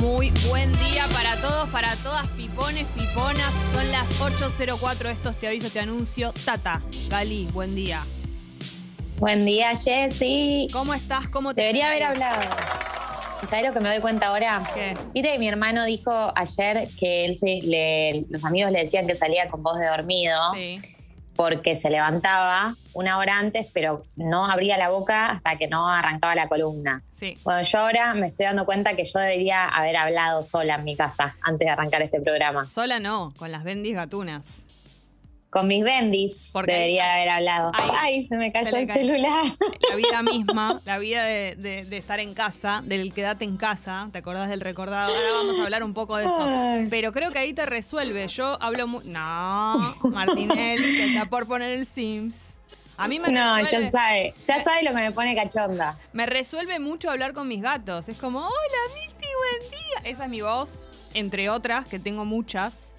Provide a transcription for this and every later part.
Muy buen día para todos, para todas, pipones, piponas. Son las 8.04, estos te aviso, te anuncio. Tata, Gali, buen día. Buen día, Jessy. ¿Cómo estás? ¿Cómo te Debería haber hablado. ¿Sabes lo que me doy cuenta ahora? ¿Qué? Viste que mi hermano dijo ayer que él se- le- los amigos le decían que salía con voz de dormido Sí. Porque se levantaba una hora antes, pero no abría la boca hasta que no arrancaba la columna. Sí. Bueno, yo ahora me estoy dando cuenta que yo debería haber hablado sola en mi casa antes de arrancar este programa. Sola no, con las bendis gatunas. Con mis bendis Porque debería haber hablado. ahí Ay, se me cayó el cayó. celular. La vida misma, la vida de, de- de estar en casa, del quedate en casa, ¿te acordás del recordado? Ahora vamos a hablar un poco de eso. Ay. Pero creo que ahí te resuelve. Yo hablo muy... No, Martinelli, que está por poner el Sims. A mí me No, resuelve, ya sabe, ya sabe lo que me pone cachonda. me resuelve mucho hablar con mis gatos. Es como, hola, Miti, buen día. Esa es mi voz, entre otras, que tengo muchas,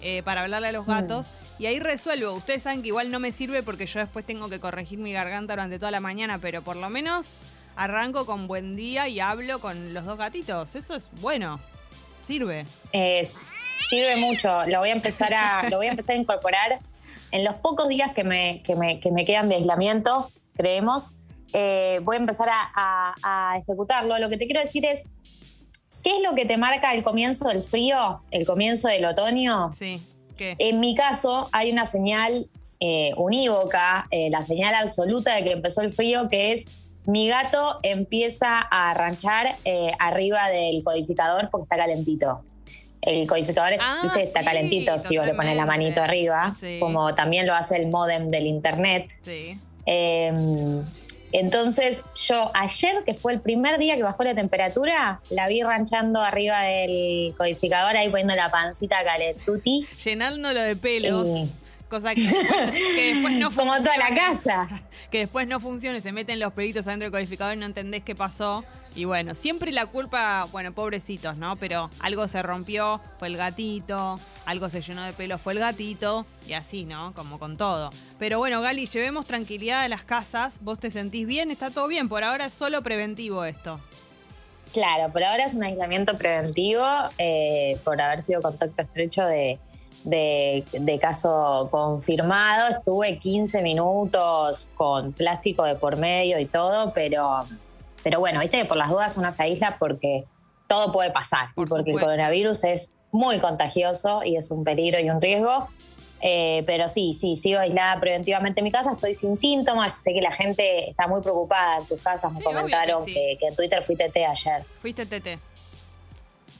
eh, para hablarle a los gatos. Y ahí resuelvo. Ustedes saben que igual no me sirve porque yo después tengo que corregir mi garganta durante toda la mañana, pero por lo menos arranco con buen día y hablo con los dos gatitos. Eso es bueno. Sirve. Es- sirve mucho. Lo voy a empezar a, lo voy a empezar a incorporar en los pocos días que me, que me, que me quedan de aislamiento, creemos. eh, voy a empezar a, a- a ejecutarlo. Lo que te quiero decir es, ¿qué es lo que te marca el comienzo del frío, el comienzo del otoño? Sí. ¿Qué? En mi caso, hay una señal eh, unívoca, eh, la señal absoluta de que empezó el frío, que es mi gato empieza a ranchar eh, arriba del codificador porque está calentito. El codificador Ah, está sí, calentito si vos le pones la totalmente. manito arriba, Sí. como también lo hace el modem del internet. Sí. Entonces, yo ayer, que fue el primer día que bajó la temperatura, la vi ranchando arriba del codificador, ahí poniendo la pancita calentuti. Llenándolo de pelos. Eh. Cosa que, que después no Como toda la casa. que después no funciona y se meten los pelitos adentro del codificador y no entendés qué pasó. Y bueno, siempre la culpa, bueno, pobrecitos, ¿no? Pero algo se rompió, fue el gatito, algo se llenó de pelo, fue el gatito, y así, ¿no? Como con todo. Pero bueno, Gali, llevemos tranquilidad a las casas, vos te sentís bien, está todo bien, por ahora es solo preventivo esto. Claro, por ahora es un aislamiento preventivo eh, por haber sido contacto estrecho de, de- de caso confirmado. Estuve 15 minutos con plástico de por medio y todo, pero, pero bueno, viste que por las dudas una se aísla porque todo puede pasar. Por porque el coronavirus es muy contagioso y es un peligro y un riesgo. Eh, pero sí, sí, sigo aislada preventivamente en mi casa, estoy sin síntomas, sé que la gente está muy preocupada en sus casas, me Sí, obvio que comentaron sí. que, que en Twitter fui TT ayer. Fuiste Tete.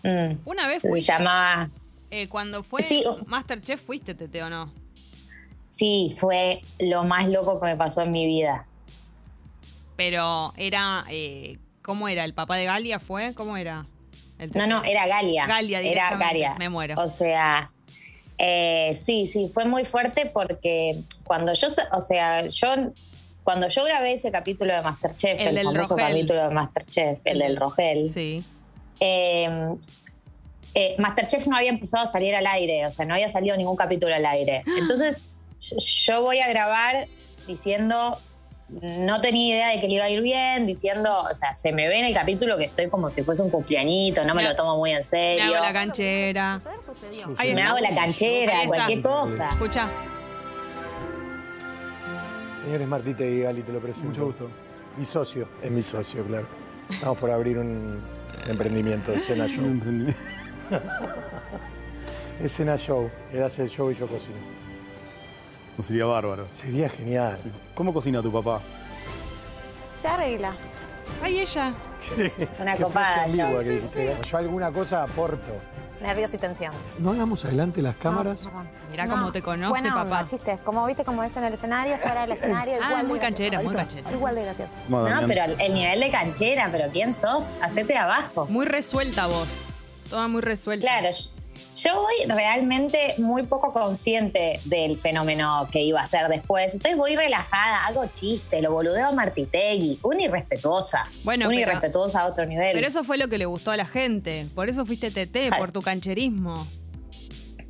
Mm. Una vez Se fuiste, llamaba, eh, cuando fue Sí. Masterchef, fuiste Tete o no? sí, fue lo más loco que me pasó en mi vida. Pero era, eh, ¿cómo era? ¿El papá de Galia fue? ¿Cómo era? No, no, era Galia. Galia Era. Galia. Me muero. O sea, eh, sí, sí, fue muy fuerte porque cuando yo, o sea, yo, cuando yo grabé ese capítulo de Masterchef, El el, famoso Rogel. capítulo de Masterchef, el del Rogel, Sí. eh, eh, Masterchef no había empezado a salir al aire, o sea, no había salido ningún capítulo al aire. Entonces, yo voy a grabar diciendo, no tenía idea de que le iba a ir bien, diciendo, o sea, se me ve en el capítulo que estoy como si fuese un cumpleañito, no me Me- lo tomo muy en Me serio. hago la canchera. Me hago la canchera, cualquier cosa. Escucha. Señores Martita y Gali, te lo presento. Mucho gusto. Mi socio, es mi socio, claro. Estamos por abrir un emprendimiento de Cena Un Show. emprendimiento. Es Cena Show. Él hace el show y yo cocino. No sería bárbaro. Sería genial. Sí. ¿Cómo cocina tu papá? Se arregla. Ay, ella. Una copada yo. que Yo alguna cosa aporto. Nervios y tensión. No hagamos adelante las cámaras. No. Mirá No, cómo te conoce, buena papá. onda, chistes. Como viste como es en el escenario, fuera del escenario, igual Ah, de muy gracioso. canchera, muy canchera. Igual de gracioso. Vamos, No, pero el nivel de canchera, pero ¿quién sos? Hacete abajo. Muy resuelta vos. Toda muy resuelta. Claro, yo- voy realmente muy poco consciente del fenómeno que iba a ser después. Entonces voy relajada, hago chiste, lo boludeo a Martitegui. Una irrespetuosa. Bueno, una pero- irrespetuosa a otro nivel. Pero eso fue lo que le gustó a la gente. Por eso fuiste TT, Ay. por tu cancherismo.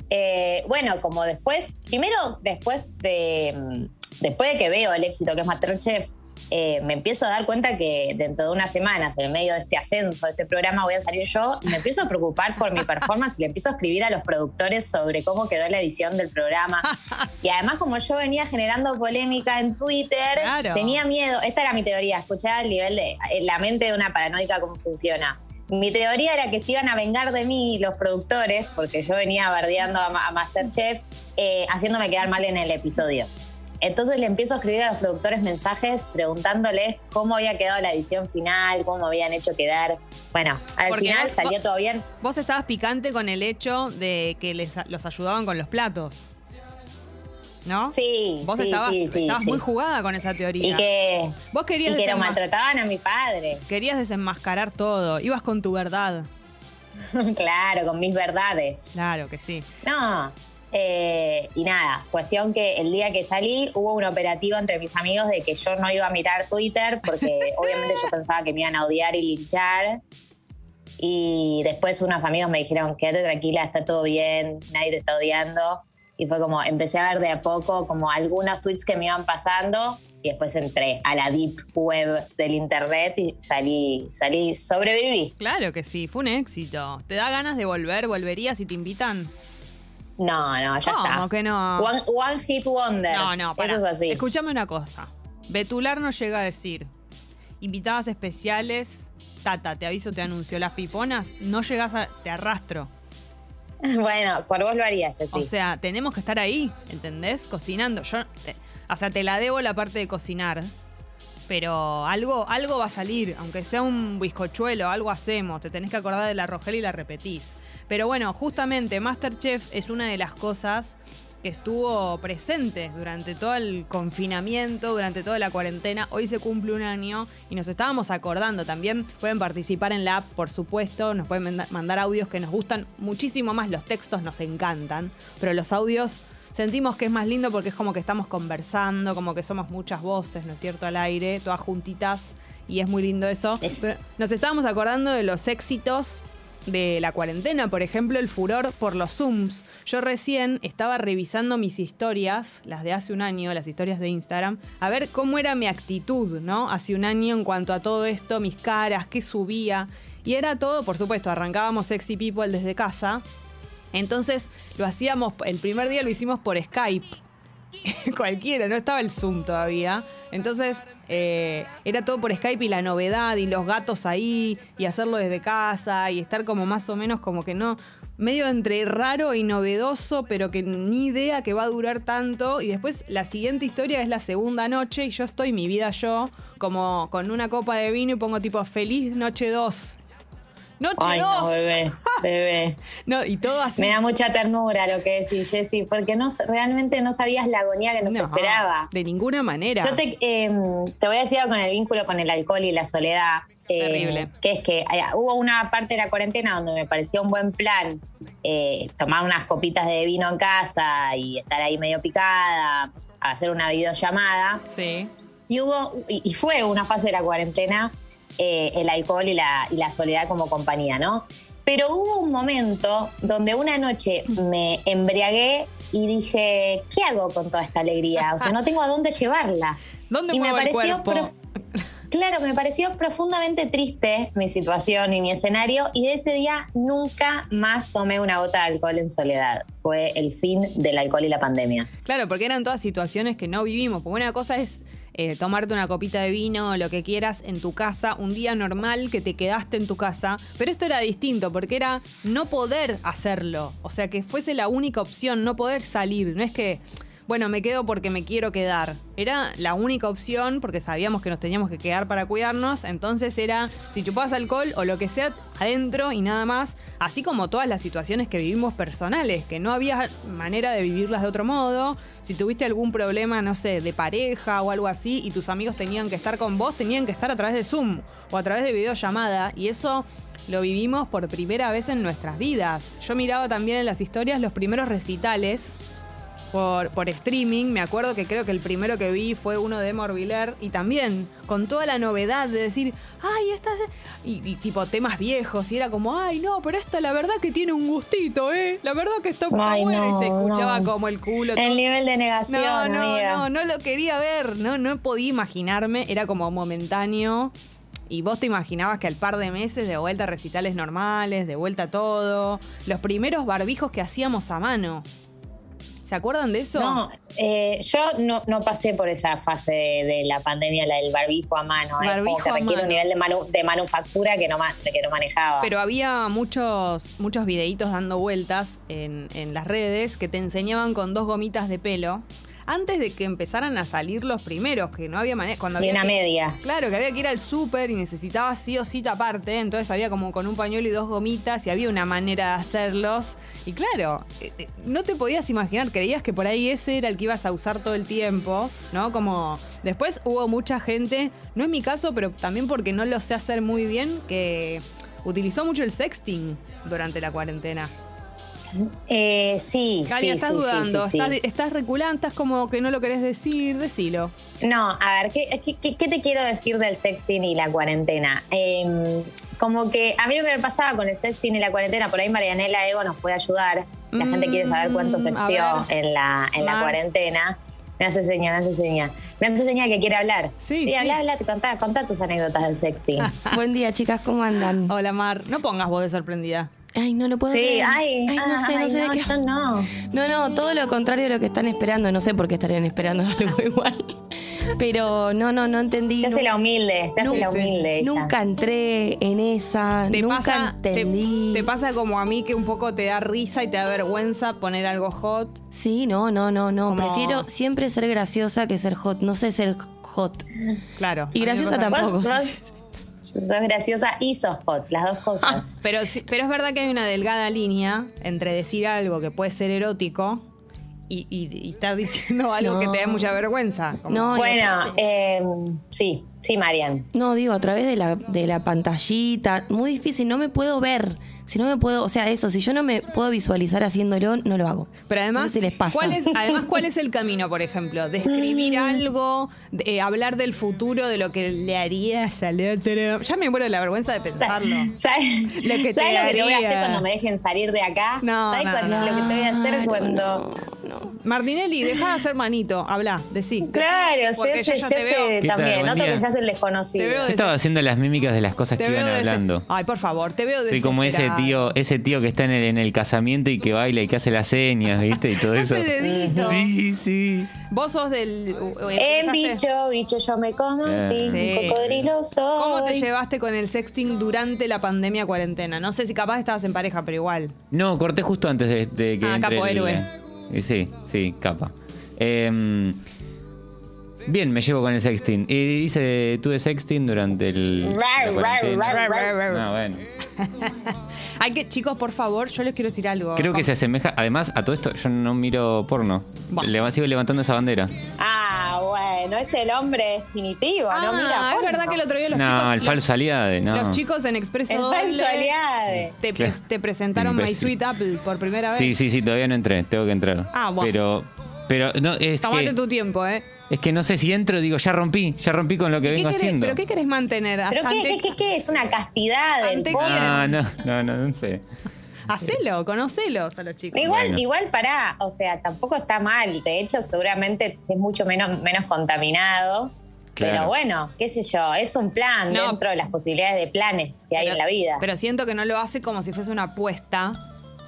Eh, bueno, como después, primero después de, mm, después de que veo el éxito que es Masterchef, eh, me empiezo a dar cuenta que dentro de unas semanas, en el medio de este ascenso de este programa, voy a salir yo y me empiezo a preocupar por mi performance y le empiezo a escribir a los productores sobre cómo quedó la edición del programa. Y además, como yo venía generando polémica en Twitter, Claro. tenía miedo. Esta era mi teoría, escuchá el nivel de eh, la mente de una paranoica cómo funciona. Mi teoría era que se iban a vengar de mí los productores, porque yo venía bardeando a, a Masterchef, eh, haciéndome quedar mal en el episodio. Entonces le empiezo a escribir a los productores mensajes preguntándoles cómo había quedado la edición final, cómo habían hecho quedar. Bueno, al Porque final vos- salió todo bien. Vos estabas picante con el hecho de que les, los ayudaban con los platos. ¿No? Sí, Vos sí, estabas, sí, sí, estabas muy jugada con esa teoría. Y que, Vos querías, y que lo maltrataban a mi padre. querías desenmascarar todo. Ibas con tu verdad. claro, con mis verdades. Claro que sí. No. Eh, y nada, cuestión que el día que salí hubo un operativo entre mis amigos de que yo no iba a mirar Twitter porque obviamente yo pensaba que me iban a odiar y linchar. Y después unos amigos me dijeron, quédate tranquila, está todo bien, nadie te está odiando. Y fue como, empecé a ver de a poco como algunos tweets que me iban pasando y después entré a la deep web del internet y salí, salí, sobreviví. Claro que sí, fue un éxito. ¿Te da ganas de volver? ¿Volverías si te invitan? No, no, ya ¿Cómo está. que no? One, one hit wonder. No, no, para. Eso es así. Escuchame una cosa. Betular nos llega a decir, invitadas especiales, Tata, te aviso, te anuncio, las piponas, no llegas a, te arrastro. Bueno, por vos lo haría, Jessy. O sea, tenemos que estar ahí, ¿entendés? Cocinando. Yo, te- o sea, te la debo la parte de cocinar, pero algo, algo va a salir, aunque sea un bizcochuelo, algo hacemos. Te tenés que acordar de la Rogel y la repetís. Pero bueno, justamente Masterchef es una de las cosas que estuvo presente durante todo el confinamiento, durante toda la cuarentena. Hoy se cumple un año y nos estábamos acordando. También pueden participar en la app, por supuesto. Nos pueden manda- mandar audios que nos gustan muchísimo más. Los textos nos encantan, pero los audios sentimos que es más lindo porque es como que estamos conversando, como que somos muchas voces, ¿no es cierto? Al aire, todas juntitas. Y es muy lindo eso. Es- Pero nos estábamos acordando de los éxitos de la cuarentena, por ejemplo, el furor por los Zooms. Yo recién estaba revisando mis historias, las de hace un año, las historias de Instagram, a ver cómo era mi actitud, ¿no? Hace un año en cuanto a todo esto, mis caras, qué subía. Y era todo, por supuesto, arrancábamos Sexy People desde casa. Entonces lo hacíamos, el primer día lo hicimos por Skype. Cualquiera, no estaba el Zoom todavía. Entonces eh, era todo por Skype y la novedad y los gatos ahí y hacerlo desde casa y estar como más o menos como que no, medio entre raro y novedoso, pero que ni idea que va a durar tanto. Y después la siguiente historia es la segunda noche y yo estoy, mi vida yo, como con una copa de vino y pongo tipo feliz noche 2. Noche 2. Ay, no, bebé, bebé. No, y todo así. Me da mucha ternura lo que decís, Jessy, porque no, realmente no sabías la agonía que nos No, esperaba. De ninguna manera. Yo te, eh, te voy a decir algo con el vínculo con el alcohol y la soledad. eh, Terrible. Que es que eh, hubo una parte de la cuarentena donde me pareció un buen plan eh, tomar unas copitas de vino en casa y estar ahí medio picada, hacer una videollamada. Sí. Y hubo, y, y fue una fase de la cuarentena eh, el alcohol y la, y la soledad como compañía, ¿no? Pero hubo un momento donde una noche me embriagué y dije, ¿qué hago con toda esta alegría? O sea, no tengo a dónde llevarla. ¿Dónde Y me el pareció, prof- claro, me pareció profundamente triste mi situación y mi escenario y de ese día nunca más tomé una gota de alcohol en soledad. Fue el fin del alcohol y la pandemia. Claro, porque eran todas situaciones que no vivimos. Porque una cosa es eh, tomarte una copita de vino o lo que quieras en tu casa, un día normal que te quedaste en tu casa. Pero esto era distinto, porque era no poder hacerlo. O sea, que fuese la única opción, no poder salir. No es que, bueno, me quedo porque me quiero quedar. Era la única opción porque sabíamos que nos teníamos que quedar para cuidarnos. Entonces era, si chupabas alcohol o lo que sea, adentro y nada más. Así como todas las situaciones que vivimos personales, que no había manera de vivirlas de otro modo. Si tuviste algún problema, no sé, de pareja o algo así, y tus amigos tenían que estar con vos, tenían que estar a través de Zoom o a través de videollamada. Y eso lo vivimos por primera vez en nuestras vidas. Yo miraba también en las historias los primeros recitales por, por streaming. Me acuerdo que creo que el primero que vi fue uno de Morviller y también con toda la novedad de decir, ay, esta es-". y, y tipo temas viejos y era como, ay, no, pero esta la verdad que tiene un gustito, ¿eh? La verdad que está muy Ay, buena y se escuchaba no. como el culo. El nivel de negación, No, no, amiga. no, no lo quería ver, no, no podía imaginarme, era como momentáneo. Y vos te imaginabas que al par de meses de vuelta a recitales normales, de vuelta a todo, los primeros barbijos que hacíamos a mano. ¿Se acuerdan de eso? No, eh, yo no, no pasé por esa fase de, de la pandemia, la del barbijo a mano. ¿eh? Barbijo Como que a requiere mano. un nivel de, manu- de manufactura que no, ma- que no manejaba. Pero había muchos, muchos videitos dando vueltas en, en las redes que te enseñaban con dos gomitas de pelo. Antes de que empezaran a salir los primeros, que no había manera. Cuando había una que- media. Claro, que había que ir al súper y necesitaba sí o sí taparte, entonces había como con un pañuelo y dos gomitas y había una manera de hacerlos. Y claro, eh, eh, no te podías imaginar, creías que por ahí ese era el que ibas a usar todo el tiempo, ¿no? Como después hubo mucha gente, no es mi caso, pero también porque no lo sé hacer muy bien, que utilizó mucho el sexting durante la cuarentena. Eh, sí, Cali, sí, estás sí, dudando, sí, sí. Estás, estás reculando, estás como que no lo querés decir, decilo. No, a ver, ¿qué, qué, qué- qué te quiero decir del sexting y la cuarentena? Eh, como que a mí lo que me pasaba con el sexting y la cuarentena, por ahí Marianela Ego nos puede ayudar. La gente quiere saber cuánto Mm, sextió a ver. en la, en la cuarentena. Me hace señal, me hace señal. Me hace señal que quiere hablar. Sí, sí, sí. habla, habla, contá, contá tus anécdotas del sexting. Buen día, chicas, ¿cómo andan? Hola Mar, no pongas voz de sorprendida. Ay, no lo puedo sí, creer. ay, no ah, sé, no ay, sé de qué. yo no. No, no, todo lo contrario de lo que están esperando. No sé por qué estarían esperando algo igual. Pero no, no, no entendí. Se hace la humilde, se hace la humilde ella. Nunca entré en esa, Te nunca pasa, te, entendí. te pasa como a mí que un poco te da risa y te da vergüenza poner algo hot. Sí, no, no, no, no. Como- Prefiero siempre ser graciosa que ser hot. No sé ser hot. Claro. Y graciosa tampoco. Vos, vos sos graciosa y sos hot, las dos cosas. Pero, sí- pero es verdad que hay una delgada línea entre decir algo que puede ser erótico y, y- y estar diciendo algo No. que te da mucha vergüenza. Como- No, y Bueno, eh, sí, sí, Marian. No, digo, a través de la, de la pantallita. Muy difícil, no me puedo ver. Si no me puedo, o sea, eso, si yo no me puedo visualizar haciéndolo, no lo hago. Pero además, No sé si les pasa. ¿cuál es, además, ¿cuál es el camino, por ejemplo? Describir algo, de- eh, hablar del futuro, de lo que le harías al otro. Ya me muero de la vergüenza de pensarlo. ¿Sabes Lo que te ¿sabes lo que te voy a hacer cuando me dejen salir de acá? No, ¿Sabes no, cuándo- no. lo que te voy a hacer cuando.? No, Martinelli, deja de hacer manito. Habla, decí. Claro, se hace, se hace también. Otro que se hace el desconocido. Te veo Yo de- estaba haciendo las mímicas de las cosas te que iban hablando. Ay, por favor, te veo Soy como ese tío, ese tío que está en el, en el casamiento y que baila y que hace las señas, ¿viste? Y todo eso. Sí, sí. Vos sos del. En bicho, bicho, yo me convertí. Sí. Un cocodrilo soy. ¿Cómo te llevaste con el sexting durante la pandemia cuarentena? No sé si capaz estabas en pareja, pero igual. No, corté justo antes de, de que Ah, capo el- héroe. Eh, Sí, sí, capa. Em, bien, me llevo con el sexting. Y hice, tuve sexting durante el. la rar. Ah, bueno. Hay que, chicos, por favor, yo les quiero decir algo. Creo que se asemeja. Además, a todo esto, yo no miro porno. Bah. Le sigo levantando esa bandera. Ah, bueno, es el hombre definitivo, Ah, ¿no? Mira, es porno. verdad que el otro día los no, chicos. el los- falso aliade, no. Los chicos en Expreso El falso aliade. Te, pre- Claro. te presentaron My. Sweet Apple por primera vez. Sí, sí, sí, todavía no entré, tengo que entrar. Ah, bueno. Pero, pero no, es Tomate que, tu tiempo, ¿eh? es que no sé si entro, digo, ya rompí, ya rompí con lo que ¿Qué vengo querés- haciendo. ¿Pero qué querés mantener? ¿Pero qué, Ante- qué, qué, qué es? ¿Una castidad del Ante porno? Ah, no, no, no, no sé. Hacelo, conocelos a los chicos. Igual, Bueno. igual pará, o sea, tampoco está mal. De hecho, seguramente es mucho menos, menos contaminado. Pero bueno, qué sé yo, es un plan No. dentro de las posibilidades de planes que hay en la vida. Pero siento que no lo hace como si fuese una apuesta.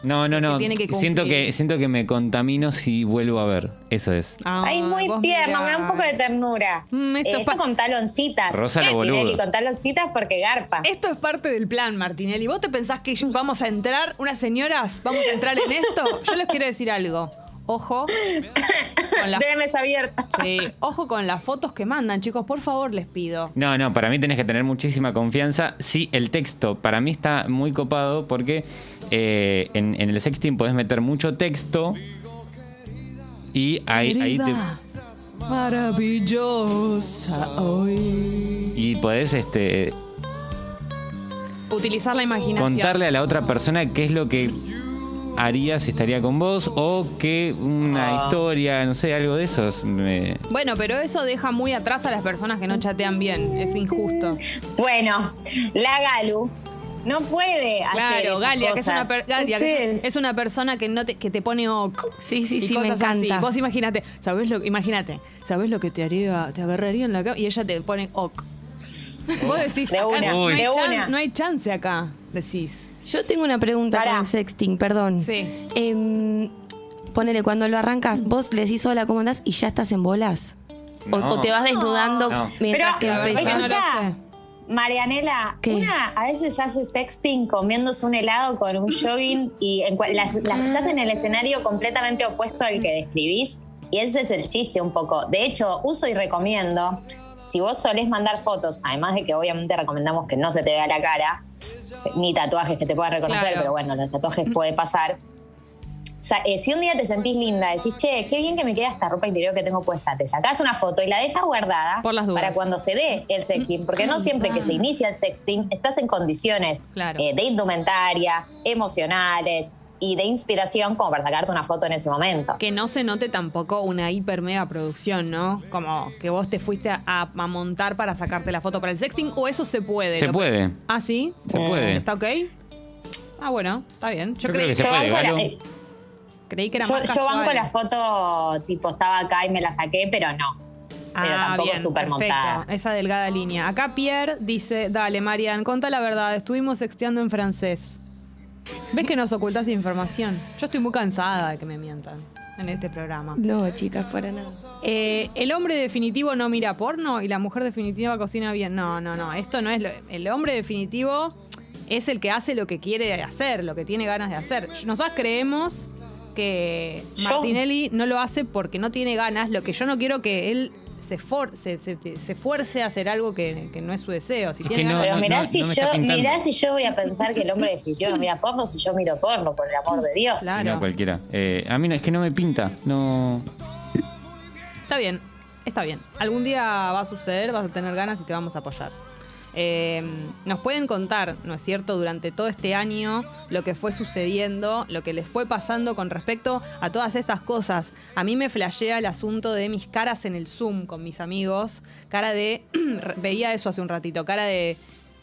No, no, no. tiene que siento que siento que me contamino si vuelvo a ver. Eso es. Ay, muy tierno, mirá. me da un poco de ternura. Mm, esto Eh, esto con taloncitas. Rosa lo boludo. Con taloncitas porque garpa. Esto es parte del plan, Martinelli. ¿Vos te pensás que yo- vamos a entrar, unas señoras, vamos a entrar en esto? Yo les quiero decir algo. Ojo con las, DMs abiertas. sí, ojo con las fotos que mandan, chicos. Por favor, les pido. No, no, para mí tenés que tener muchísima confianza. Sí, el texto para mí está muy copado porque eh, en, en el sexting podés meter mucho texto y ahí, ahí te, maravillosa hoy. y podés este, Utilizar la imaginación. contarle a la otra persona qué es lo que haría si estaría con vos o que una Ah. historia, no sé, algo de esos. me- Bueno, pero eso deja muy atrás a las personas que no chatean bien. Es injusto. Bueno, la Galu no puede hacer Claro, esas Galia, que es una, cosas. per- Galia, que es- Ustedes- es una persona que no te, que te pone ok. Sí, sí, sí, me así. encanta. Vos imagínate, ¿sabés lo imagínate, ¿sabés lo que te haría, te agarraría en la cama? Y ella te pone ok. Vos decís, De acá una, no, hay de chan- una. no hay chance acá, decís. Yo tengo una pregunta Pará. con el sexting, perdón. Sí. Em, ponele, cuando lo arrancas, vos le decís hola, ¿cómo andás? Y ya estás en bolas. O, No. o te vas desnudando No. mientras Pero, que empezás. Marianela, ¿Qué? una a veces hace sexting comiéndose un helado con un jogging y en cua- las- las- estás en el escenario completamente opuesto al que describís y ese es el chiste un poco. De hecho, uso y recomiendo, si vos solés mandar fotos, además de que obviamente recomendamos que no se te vea la cara, ni tatuajes que te puedas reconocer, Claro. pero bueno, los tatuajes puede pasar. Sa- eh, si un día te sentís linda, decís, che, qué bien que me queda esta ropa interior que tengo puesta, te sacás una foto y la dejas guardada Por las dudas. para cuando se dé el sexting, porque no siempre que se inicia el sexting estás en condiciones Claro. eh, de indumentaria, emocionales y de inspiración como para sacarte una foto en ese momento. Que no se note tampoco una hiper mega producción, ¿no? Como que vos te fuiste a, a montar para sacarte la foto para el sexting, o eso se puede. Se puede. ¿Ah, sí? Se puede. ¿Está ok? Ah, bueno, está bien. Yo, Yo creí, creo que se puede, banco, la, Galo. eh, creí que era yo- más yo banco la foto tipo estaba acá y me la saqué, pero no. Pero Ah, tampoco bien, súper perfecto. montada. Esa delgada línea. Acá Pierre dice, dale, Marian, conta la verdad, estuvimos sexteando en francés. ¿Ves que nos ocultas información? Yo estoy muy cansada de que me mientan en este programa. No, chicas, para nada. Eh, el hombre definitivo no mira porno y la mujer definitiva cocina bien. No, no, no. Esto no es lo- el hombre definitivo es el que hace lo que quiere hacer, lo que tiene ganas de hacer. Nosotros creemos que Martinelli no lo hace porque no tiene ganas. Lo que yo no quiero que él se, for- se, se- se fuerce a hacer algo que, que no es su deseo. Si Es tiene que no- Pero mirá, no si yo, mirá si yo voy a pensar que el hombre definitivo no mira porno si yo miro porno, por el amor de Dios. Claro. No, cualquiera. Eh, a mí no, es que no me pinta. No. Está bien, está bien. Algún día va a suceder, vas a tener ganas y te vamos a apoyar. Eh, nos pueden contar, ¿no es cierto?, durante todo este año lo que fue sucediendo, lo que les fue pasando con respecto a todas estas cosas. A mí me flashea el asunto de mis caras en el Zoom con mis amigos, cara de, veía eso hace un ratito, cara de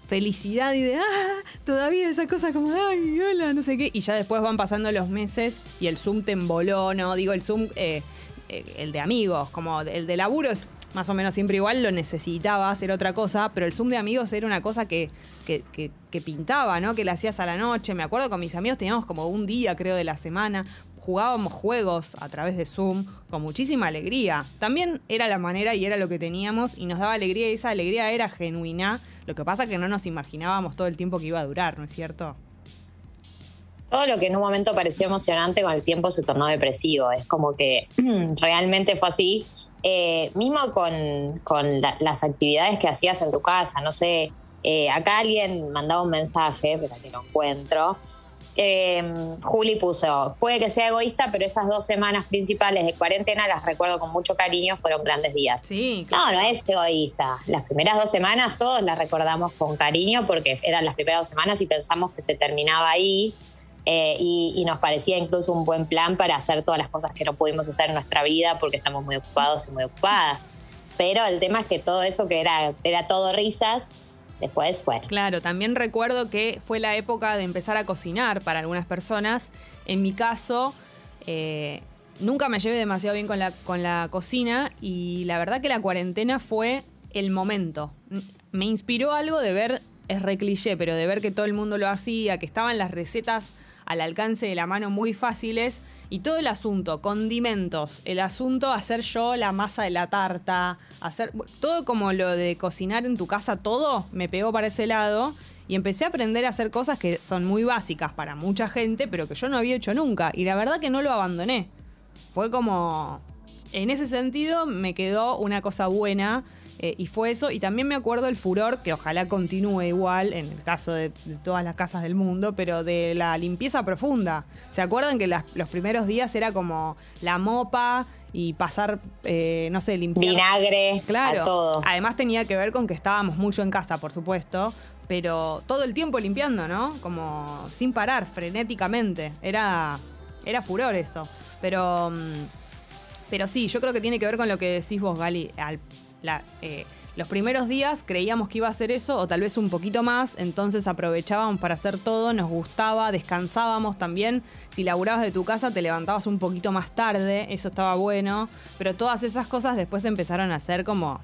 felicidad y de, ah, todavía esa cosa como, ay, hola, no sé qué. Y ya después van pasando los meses y el Zoom te emboló, ¿no? Digo, el Zoom, eh, eh, el de amigos, como el de laburo es más o menos siempre igual, lo necesitaba hacer otra cosa, pero el Zoom de amigos era una cosa que, que, que- pintaba, ¿no? Que la hacías a la noche. Me acuerdo con mis amigos teníamos como un día, creo, de la semana. Jugábamos juegos a través de Zoom con muchísima alegría. También era la manera y era lo que teníamos y nos daba alegría y esa alegría era genuina. Lo que pasa que no nos imaginábamos todo el tiempo que iba a durar, ¿no es cierto? Todo lo que en un momento pareció emocionante con el tiempo se tornó depresivo. Es como que realmente fue así. Eh, mismo con, con la- las actividades que hacías en tu casa, no sé, eh, acá alguien mandaba un mensaje, pero que lo encuentro. Eh, Juli puso, puede que sea egoísta, pero esas dos semanas principales de cuarentena las recuerdo con mucho cariño, fueron grandes días. Sí, No, no es egoísta. Las primeras dos semanas todos las recordamos con cariño porque eran las primeras dos semanas y pensamos que se terminaba ahí. Eh, y, nos parecía incluso un buen plan para hacer todas las cosas que no pudimos hacer en nuestra vida porque estamos muy ocupados y muy ocupadas. Pero el tema es que todo eso que era, era todo risas, después, bueno. Claro, también recuerdo que fue la época de empezar a cocinar para algunas personas. En mi caso, eh, nunca me llevé demasiado bien con la, con la cocina y la verdad que la cuarentena fue el momento. Me inspiró algo de ver, es re cliché, pero de ver que todo el mundo lo hacía, que estaban las recetas al alcance de la mano muy fáciles. Y todo el asunto, condimentos, el asunto hacer yo la masa de la tarta, hacer todo como lo de cocinar en tu casa, todo me pegó para ese lado. Y empecé a aprender a hacer cosas que son muy básicas para mucha gente, pero que yo no había hecho nunca. Y la verdad que no lo abandoné. Fue como en ese sentido me quedó una cosa buena eh, y fue eso. Y también me acuerdo el furor, que ojalá continúe igual en el caso de, de todas las casas del mundo, pero de la limpieza profunda. ¿Se acuerdan que las- los primeros días era como la mopa y pasar, eh, no sé, limpiar? Vinagre, Claro. a todo. Además tenía que ver con que estábamos mucho en casa, por supuesto, pero todo el tiempo limpiando, ¿no? Como sin parar, frenéticamente. Era Era furor eso. Pero, mm, pero sí, yo creo que tiene que ver con lo que decís vos, Gali. Al- la- eh, los primeros días creíamos que iba a ser eso, o tal vez un poquito más, entonces aprovechábamos para hacer todo, nos gustaba, descansábamos también. Si laburabas de tu casa, te levantabas un poquito más tarde, eso estaba bueno. Pero todas esas cosas después empezaron a ser como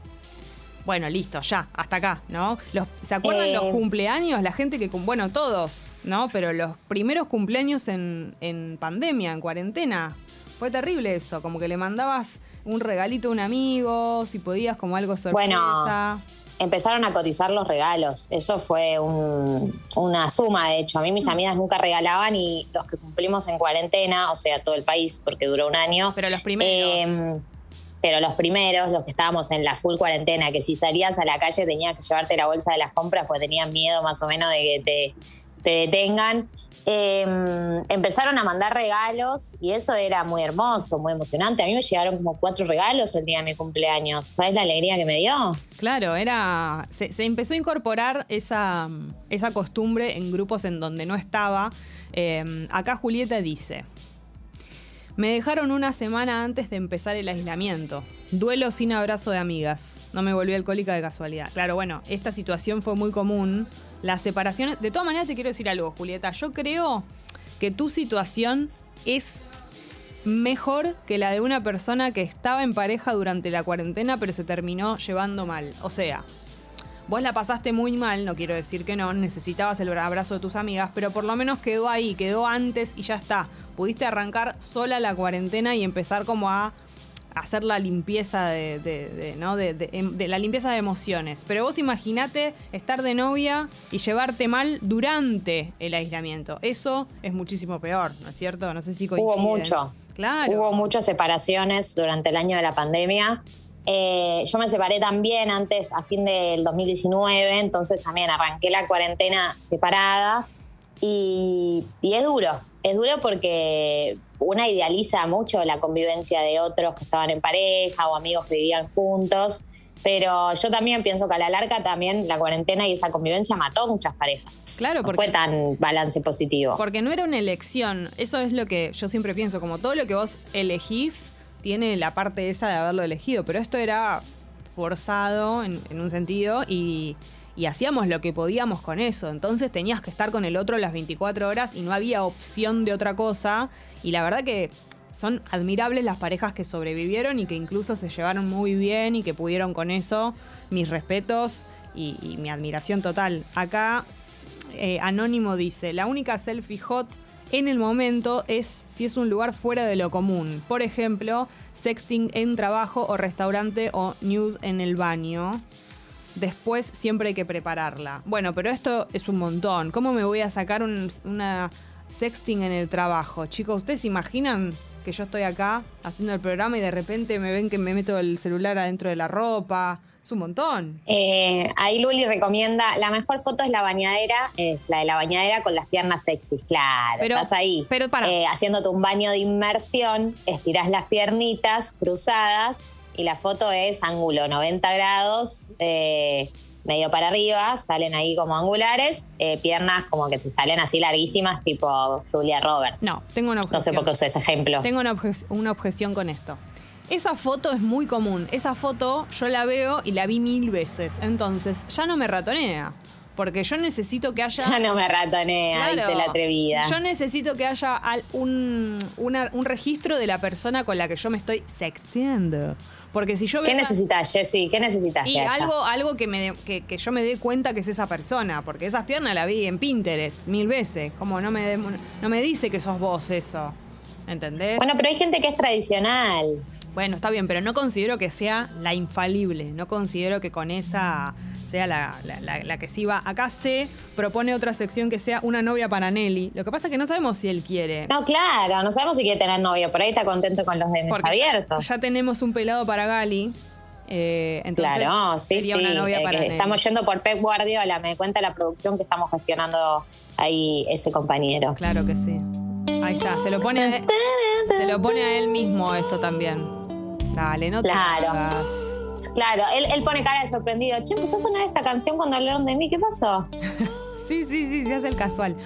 bueno, listo, ya, hasta acá, ¿no? Los, ¿Se acuerdan Eh. los cumpleaños? La gente que, bueno, todos, ¿no? Pero los primeros cumpleaños en, en pandemia, en cuarentena, fue terrible eso, como que le mandabas un regalito a un amigo, si podías, como algo sorpresa. Empezaron a cotizar los regalos. Eso fue un- una suma, de hecho. A mí mis amigas nunca regalaban y los que cumplimos en cuarentena, o sea, todo el país, porque duró un año. Pero los primeros. eh, pero los primeros, los que estábamos en la full cuarentena, que si salías a la calle tenías que llevarte la bolsa de las compras, pues tenían miedo más o menos de que te, te detengan. Eh, empezaron a mandar regalos y eso era muy hermoso, muy emocionante. A mí me llegaron como cuatro regalos el día de mi cumpleaños. ¿Sabes la alegría que me dio? Claro, era. Se, empezó a incorporar esa, esa costumbre en grupos en donde no estaba. Eh, acá Julieta dice. Me dejaron una semana antes de empezar el aislamiento. Duelo sin abrazo de amigas. No me volví alcohólica de casualidad. Claro, bueno, esta situación fue muy común. Las separaciones. De todas maneras, te quiero decir algo, Julieta. Yo creo que tu situación es mejor que la de una persona que estaba en pareja durante la cuarentena, pero se terminó llevando mal. O sea, vos la pasaste muy mal, no quiero decir que no, necesitabas el abrazo de tus amigas, pero por lo menos quedó ahí, quedó antes y ya está. Pudiste arrancar sola la cuarentena y empezar como a hacer la limpieza de, de- de, ¿no? de, de- em- de la limpieza de emociones. Pero vos imaginate estar de novia y llevarte mal durante el aislamiento. Eso es muchísimo peor, ¿no es cierto? No sé si Hubo coinciden. mucho. Claro. Hubo muchas separaciones durante el año de la pandemia. Eh, yo me separé también antes, a fin del 2019, entonces también arranqué la cuarentena separada y, y es duro, es duro porque una idealiza mucho la convivencia de otros que estaban en pareja o amigos que vivían juntos, pero yo también pienso que a la larga también la cuarentena y esa convivencia mató muchas parejas. Claro, No porque- fue tan balance positivo. Porque no era una elección. Eso es lo que yo siempre pienso. Como todo lo que vos elegís tiene la parte esa de haberlo elegido. Pero esto era forzado en, en un sentido y, y hacíamos lo que podíamos con eso. Entonces tenías que estar con el otro las 24 horas y no había opción de otra cosa. Y la verdad que son admirables las parejas que sobrevivieron y que incluso se llevaron muy bien y que pudieron con eso. Mis respetos y, mi admiración total. Acá eh, Anónimo dice, la única selfie hot en el momento es si es un lugar fuera de lo común. Por ejemplo, sexting en trabajo o restaurante o nude en el baño. Después siempre hay que prepararla. Bueno, pero esto es un montón. ¿Cómo me voy a sacar un- una sexting en el trabajo? Chicos, ¿ustedes se imaginan que yo estoy acá haciendo el programa y de repente me ven que me meto el celular adentro de la ropa? Es un montón. Eh, ahí Luli recomienda, la mejor foto es la bañadera, es la de la bañadera con las piernas sexys, claro, Pero- estás ahí pero para. eh, haciéndote un baño de inmersión, estirás las piernitas cruzadas y la foto es ángulo 90 grados, eh, medio para arriba, salen ahí como angulares, eh, piernas como que te salen así larguísimas, tipo Julia Roberts. No, tengo una No sé objeción. por qué usé ese ejemplo. Tengo una, obje- una objeción con esto. Esa foto es muy común. Esa foto yo la veo y la vi mil veces. Entonces, ya no me ratonea. Porque yo necesito que haya. Ya no me ratonea, Claro. dice la atrevida. Yo necesito que haya un, una- un registro de la persona con la que yo me estoy sexteando. Porque si yo veo ¿Qué necesitas, Jessy? ¿Qué necesitas y que haya? algo, algo que, me, que, que yo me dé cuenta que es esa persona, porque esas piernas la vi en Pinterest mil veces. Como no me, de- no me dice que sos vos eso. ¿Entendés? Bueno, pero hay gente que es tradicional. Bueno, está bien, pero no considero que sea la infalible. No considero que con esa sea la, la- la- la que sí va. Acá se propone otra sección que sea una novia para Nelly. Lo que pasa es que no sabemos si él quiere. No, claro, no sabemos si quiere tener novio. Por ahí está contento con los Porque ya- abiertos. Ya, tenemos un pelado para Gali. eh, entonces claro, sí, sí. una novia eh, para que Nelly. estamos yendo por Pep Guardiola. Me cuenta la producción que estamos gestionando ahí ese compañero. Claro que sí. Ahí está. Se lo pone a, se lo pone a él mismo esto también. Dale, no te Claro. hagas. Claro, él, pone cara de sorprendido. Che, empezó a sonar esta canción cuando hablaron de mí. ¿Qué pasó? Sí, sí, sí, se hace el casual.